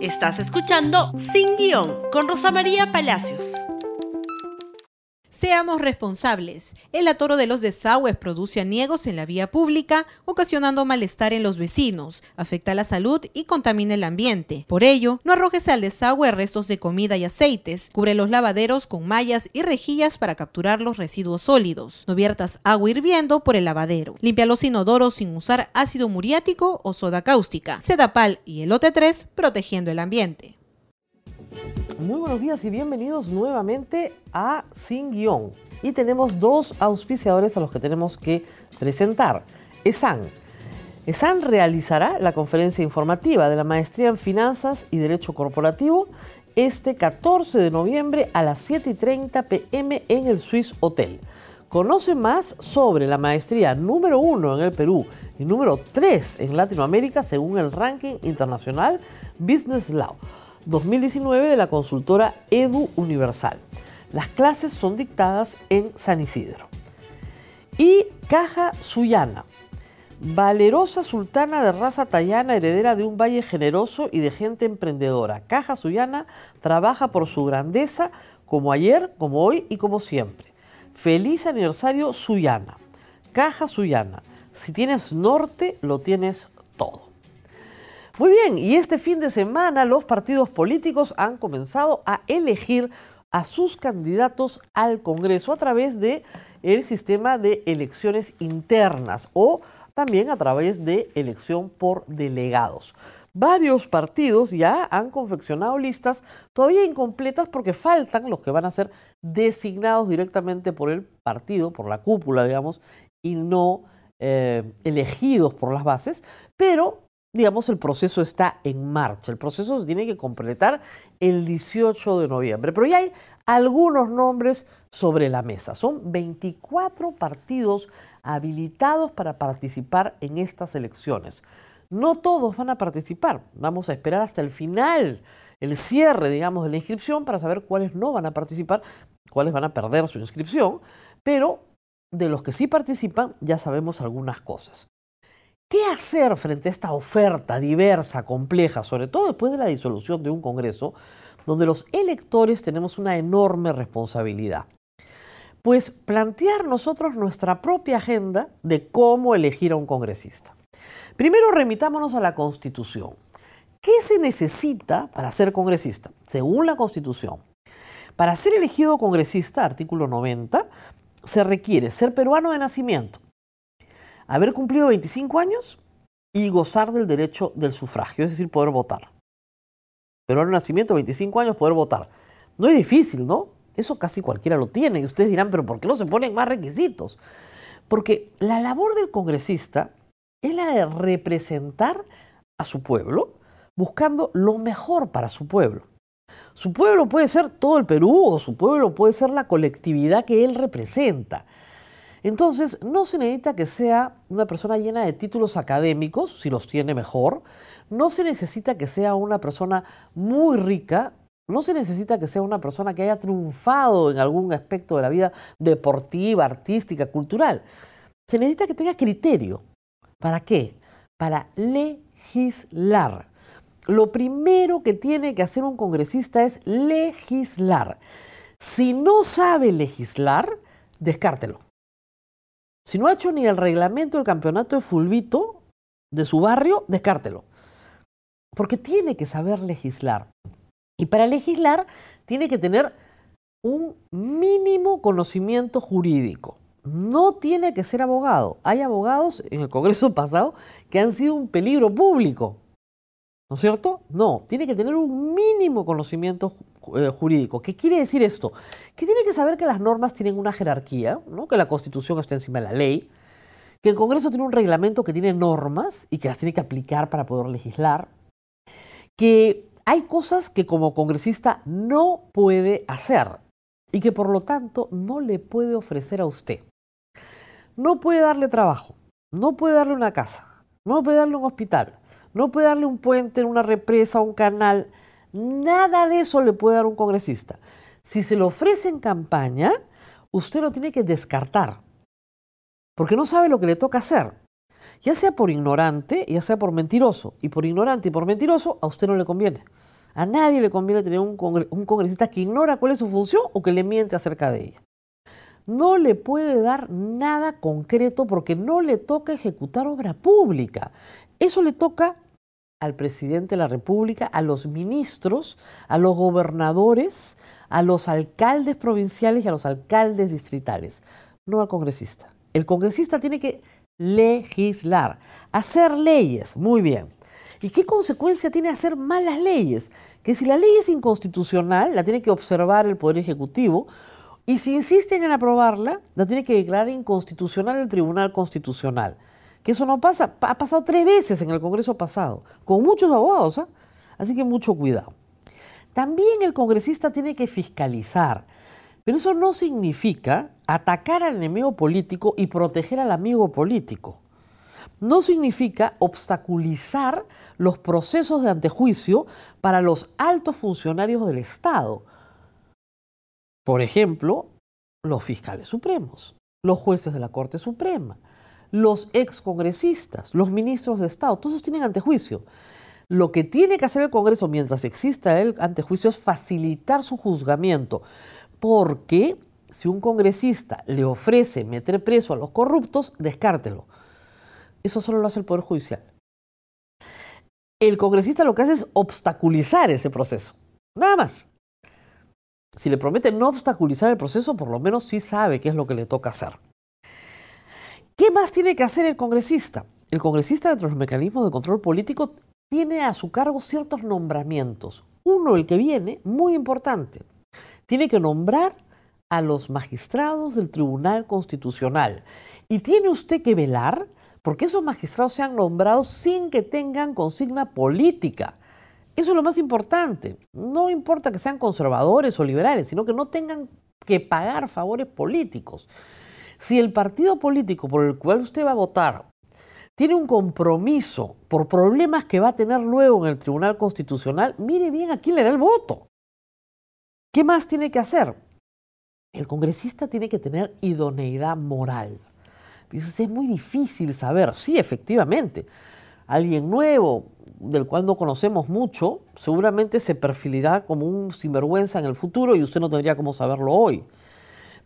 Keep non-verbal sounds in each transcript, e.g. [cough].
Estás escuchando Sin Guión con Rosa María Palacios. Seamos responsables. El atoro de los desagües produce aniegos en la vía pública, ocasionando malestar en los vecinos, afecta la salud y contamina el ambiente. Por ello, no arrojes al desagüe restos de comida y aceites. Cubre los lavaderos con mallas y rejillas para capturar los residuos sólidos. No viertas agua hirviendo por el lavadero. Limpia los inodoros sin usar ácido muriático o soda cáustica. Sedapal y el OT3 protegiendo el ambiente. Muy buenos días y bienvenidos nuevamente a Sin Guión. Y tenemos dos auspiciadores a los que tenemos que presentar. ESAN. ESAN realizará la conferencia informativa de la Maestría en Finanzas y Derecho Corporativo este 14 de noviembre a las 7.30 pm en el Swiss Hotel. Conoce más sobre la maestría número uno en el Perú y número 3 en Latinoamérica según el ranking internacional Business Law. 2019 de la consultora Edu Universal. Las clases son dictadas en San Isidro. Y Caja Suyana, valerosa sultana de raza tayana, heredera de un valle generoso y de gente emprendedora. Caja Suyana trabaja por su grandeza como ayer, como hoy y como siempre. Feliz aniversario Suyana. Caja Suyana. Si tienes norte, lo tienes todo. Muy bien, y este fin de semana los partidos políticos han comenzado a elegir a sus candidatos al Congreso a través de el sistema de elecciones internas o también a través de elección por delegados. Varios partidos ya han confeccionado listas todavía incompletas porque faltan los que van a ser designados directamente por el partido, por la cúpula, digamos, y no eh, elegidos por las bases, pero digamos, el proceso está en marcha. El proceso se tiene que completar el 18 de noviembre. Pero ya hay algunos nombres sobre la mesa. Son 24 partidos habilitados para participar en estas elecciones. No todos van a participar. Vamos a esperar hasta el final, el cierre, digamos, de la inscripción para saber cuáles no van a participar, cuáles van a perder su inscripción. Pero de los que sí participan ya sabemos algunas cosas. ¿Qué hacer frente a esta oferta diversa, compleja, sobre todo después de la disolución de un Congreso, donde los electores tenemos una enorme responsabilidad? Pues plantear nosotros nuestra propia agenda de cómo elegir a un congresista. Primero remitámonos a la Constitución. ¿Qué se necesita para ser congresista? Según la Constitución, para ser elegido congresista, artículo 90, se requiere ser peruano de nacimiento, haber cumplido 25 años y gozar del derecho del sufragio, es decir, poder votar. Pero al nacimiento, 25 años, poder votar. No es difícil, ¿no? Eso casi cualquiera lo tiene. Y ustedes dirán, pero ¿por qué no se ponen más requisitos? Porque la labor del congresista es la de representar a su pueblo buscando lo mejor para su pueblo. Su pueblo puede ser todo el Perú o su pueblo puede ser la colectividad que él representa. Entonces, no se necesita que sea una persona llena de títulos académicos, si los tiene mejor. No se necesita que sea una persona muy rica. No se necesita que sea una persona que haya triunfado en algún aspecto de la vida deportiva, artística, cultural. Se necesita que tenga criterio. ¿Para qué? Para legislar. Lo primero que tiene que hacer un congresista es legislar. Si no sabe legislar, descártelo. Si no ha hecho ni el reglamento del campeonato de fulbito de su barrio, descártelo. Porque tiene que saber legislar. Y para legislar tiene que tener un mínimo conocimiento jurídico. No tiene que ser abogado. Hay abogados en el Congreso [laughs] pasado que han sido un peligro público. ¿No es cierto? No, tiene que tener un mínimo conocimiento eh, jurídico. ¿Qué quiere decir esto? Que tiene que saber que las normas tienen una jerarquía, ¿no? que la Constitución está encima de la ley, que el Congreso tiene un reglamento que tiene normas y que las tiene que aplicar para poder legislar, que hay cosas que como congresista no puede hacer y que por lo tanto no le puede ofrecer a usted. No puede darle trabajo, no puede darle una casa, no puede darle un hospital, no puede darle un puente, una represa, un canal. Nada de eso le puede dar un congresista. Si se lo ofrece en campaña, usted lo tiene que descartar, porque no sabe lo que le toca hacer. Ya sea por ignorante, ya sea por mentiroso. Y por ignorante y por mentiroso, a usted no le conviene. A nadie le conviene tener un, un congresista que ignora cuál es su función o que le miente acerca de ella. No le puede dar nada concreto porque no le toca ejecutar obra pública. Eso le toca al presidente de la República, a los ministros, a los gobernadores, a los alcaldes provinciales y a los alcaldes distritales, no al congresista. El congresista tiene que legislar, hacer leyes, muy bien. ¿Y qué consecuencia tiene hacer malas leyes? Que si la ley es inconstitucional, la tiene que observar el Poder Ejecutivo, y si insisten en aprobarla, la tiene que declarar inconstitucional el Tribunal Constitucional que eso no pasa. Ha pasado tres veces en el Congreso pasado, con muchos abogados, ¿ah? así que mucho cuidado. También el congresista tiene que fiscalizar, pero eso no significa atacar al enemigo político y proteger al amigo político. No significa obstaculizar los procesos de antejuicio para los altos funcionarios del Estado. Por ejemplo, los fiscales supremos, los jueces de la Corte Suprema, los excongresistas, los ministros de Estado, todos tienen antejuicio. Lo que tiene que hacer el Congreso mientras exista el antejuicio es facilitar su juzgamiento, porque si un congresista le ofrece meter preso a los corruptos, descártelo. Eso solo lo hace el Poder Judicial. El congresista lo que hace es obstaculizar ese proceso. Nada más. Si le promete no obstaculizar el proceso, por lo menos sí sabe qué es lo que le toca hacer. ¿Qué más tiene que hacer el congresista? El congresista dentro de los mecanismos de control político tiene a su cargo ciertos nombramientos. Uno, el que viene, muy importante. Tiene que nombrar a los magistrados del Tribunal Constitucional. Y tiene usted que velar porque esos magistrados sean nombrados sin que tengan consigna política. Eso es lo más importante. No importa que sean conservadores o liberales, sino que no tengan que pagar favores políticos. Si el partido político por el cual usted va a votar tiene un compromiso por problemas que va a tener luego en el Tribunal Constitucional, mire bien a quién le da el voto. ¿Qué más tiene que hacer? El congresista tiene que tener idoneidad moral. es muy difícil saber. Sí, efectivamente. Alguien nuevo, del cual no conocemos mucho, seguramente se perfilirá como un sinvergüenza en el futuro y usted no tendría cómo saberlo hoy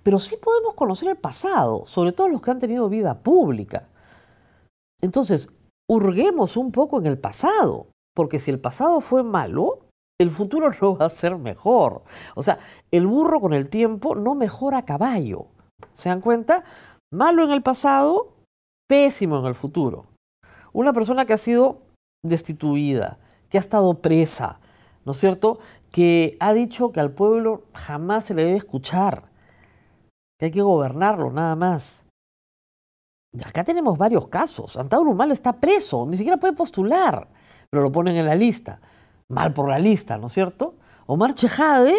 pero sí podemos conocer el pasado, sobre todo los que han tenido vida pública. Entonces, hurguemos un poco en el pasado, porque si el pasado fue malo, el futuro [laughs] no va a ser mejor. O sea, el burro con el tiempo no mejora a caballo. ¿Se dan cuenta? Malo en el pasado, pésimo en el futuro. Una persona que ha sido destituida, que ha estado presa, ¿no es cierto? Que ha dicho que al pueblo jamás se le debe escuchar, hay que gobernarlo, nada más. Y acá tenemos varios casos. Antauro Humalo está preso, ni siquiera puede postular, pero lo ponen en la lista. Mal por la lista, ¿no es cierto? Omar Chejade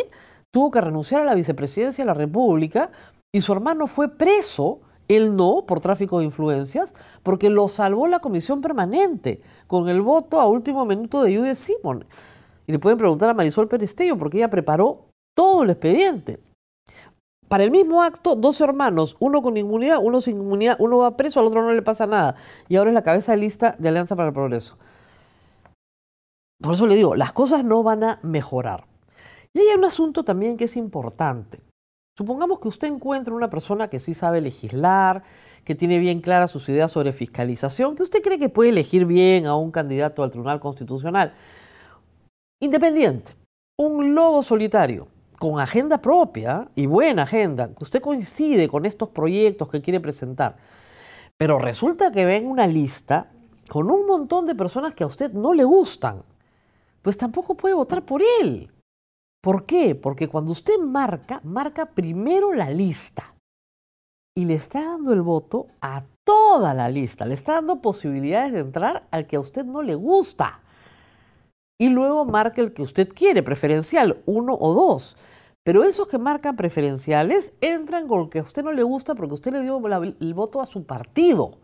tuvo que renunciar a la vicepresidencia de la República y su hermano fue preso, él no, por tráfico de influencias, porque lo salvó la comisión permanente con el voto a último minuto de Judith Simon. Y le pueden preguntar a Marisol Perestello porque ella preparó todo el expediente. Para el mismo acto, dos hermanos, uno con inmunidad, uno sin inmunidad, uno va preso, al otro no le pasa nada. Y ahora es la cabeza de lista de Alianza para el Progreso. Por eso le digo, las cosas no van a mejorar. Y hay un asunto también que es importante. Supongamos que usted encuentra una persona que sí sabe legislar, que tiene bien claras sus ideas sobre fiscalización, que usted cree que puede elegir bien a un candidato al Tribunal Constitucional. Independiente, un lobo solitario, con agenda propia y buena agenda, usted coincide con estos proyectos que quiere presentar, pero resulta que ven una lista con un montón de personas que a usted no le gustan, pues tampoco puede votar por él. ¿Por qué? Porque cuando usted marca, marca primero la lista y le está dando el voto a toda la lista, le está dando posibilidades de entrar al que a usted no le gusta. Y luego marca el que usted quiere, preferencial, uno o dos. Pero esos que marcan preferenciales entran con lo que a usted no le gusta porque usted le dio el voto a su partido.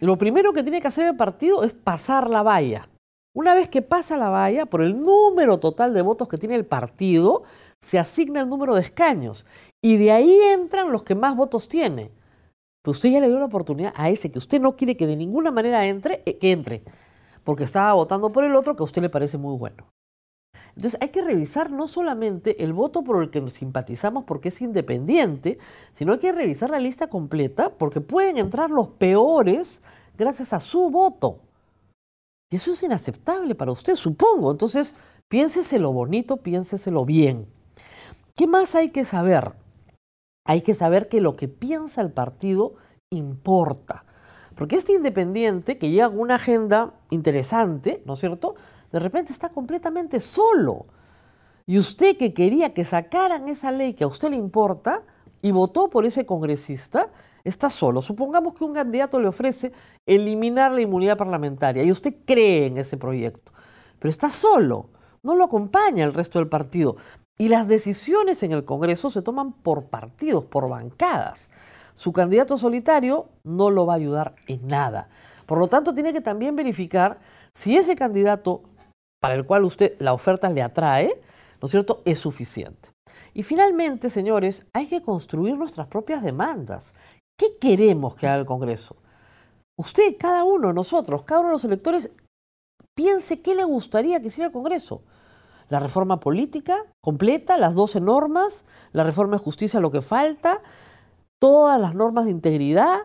Lo primero que tiene que hacer el partido es pasar la valla. Una vez que pasa la valla, por el número total de votos que tiene el partido, se asigna el número de escaños. Y de ahí entran los que más votos tiene. Pero usted ya le dio la oportunidad a ese que usted no quiere que de ninguna manera entre, eh, que entre. Porque estaba votando por el otro que a usted le parece muy bueno. Entonces hay que revisar no solamente el voto por el que nos simpatizamos porque es independiente, sino hay que revisar la lista completa porque pueden entrar los peores gracias a su voto. Y eso es inaceptable para usted, supongo. Entonces, piénseselo bonito, piénseselo bien. ¿Qué más hay que saber? Hay que saber que lo que piensa el partido importa. Porque este independiente que lleva una agenda interesante, ¿no es cierto? De repente está completamente solo. Y usted que quería que sacaran esa ley que a usted le importa y votó por ese congresista, está solo. Supongamos que un candidato le ofrece eliminar la inmunidad parlamentaria y usted cree en ese proyecto, pero está solo, no lo acompaña el resto del partido. Y las decisiones en el Congreso se toman por partidos, por bancadas. Su candidato solitario no lo va a ayudar en nada. Por lo tanto, tiene que también verificar si ese candidato para el cual usted la oferta le atrae, ¿no es cierto?, es suficiente. Y finalmente, señores, hay que construir nuestras propias demandas. ¿Qué queremos que haga el Congreso? Usted, cada uno, nosotros, cada uno de los electores, piense qué le gustaría que hiciera el Congreso. La reforma política completa, las 12 normas, la reforma de justicia, lo que falta, todas las normas de integridad.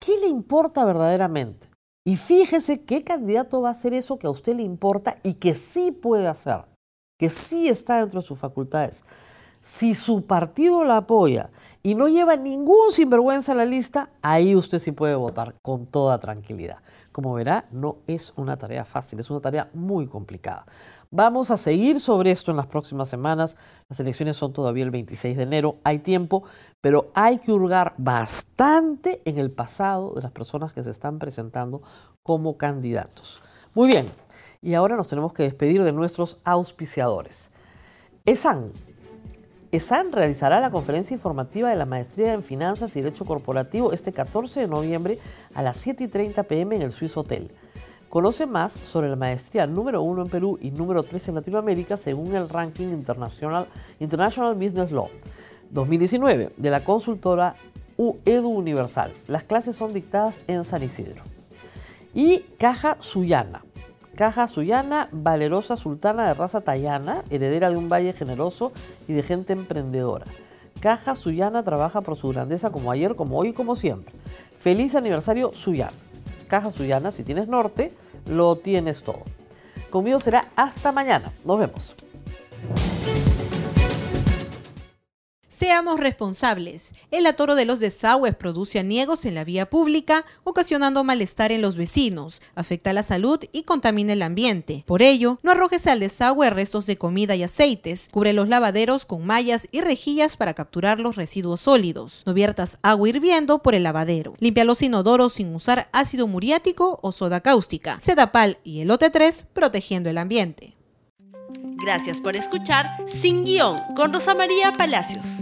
¿Qué le importa verdaderamente? Y fíjese qué candidato va a hacer eso que a usted le importa y que sí puede hacer, que sí está dentro de sus facultades. Si su partido la apoya y no lleva ningún sinvergüenza a la lista, ahí usted sí puede votar con toda tranquilidad. Como verá, no es una tarea fácil, es una tarea muy complicada. Vamos a seguir sobre esto en las próximas semanas. Las elecciones son todavía el 26 de enero, hay tiempo, pero hay que hurgar bastante en el pasado de las personas que se están presentando como candidatos. Muy bien, y ahora nos tenemos que despedir de nuestros auspiciadores. ESAN, ESAN realizará la conferencia informativa de la Maestría en Finanzas y Derecho Corporativo este 14 de noviembre a las 7 y 30 pm en el Swiss Hotel. Conoce más sobre la maestría número 1 en Perú y número 3 en Latinoamérica según el ranking internacional International Business Law 2019 de la consultora Edu Universal. Las clases son dictadas en San Isidro. Y Caja Suyana Caja Suyana, valerosa sultana de raza tayana, heredera de un valle generoso y de gente emprendedora. Caja Suyana trabaja por su grandeza como ayer, como hoy como siempre. Feliz aniversario Suyana. Caja Suyana, si tienes norte, lo tienes todo. Conmigo será hasta mañana. Nos vemos. Seamos responsables. El atoro de los desagües produce aniegos en la vía pública, ocasionando malestar en los vecinos, afecta la salud y contamina el ambiente. Por ello, no arrojes al desagüe restos de comida y aceites. Cubre los lavaderos con mallas y rejillas para capturar los residuos sólidos. No viertas agua hirviendo por el lavadero. Limpia los inodoros sin usar ácido muriático o soda cáustica. Sedapal y el OT3 protegiendo el ambiente. Gracias por escuchar Sin Guión con Rosa María Palacios.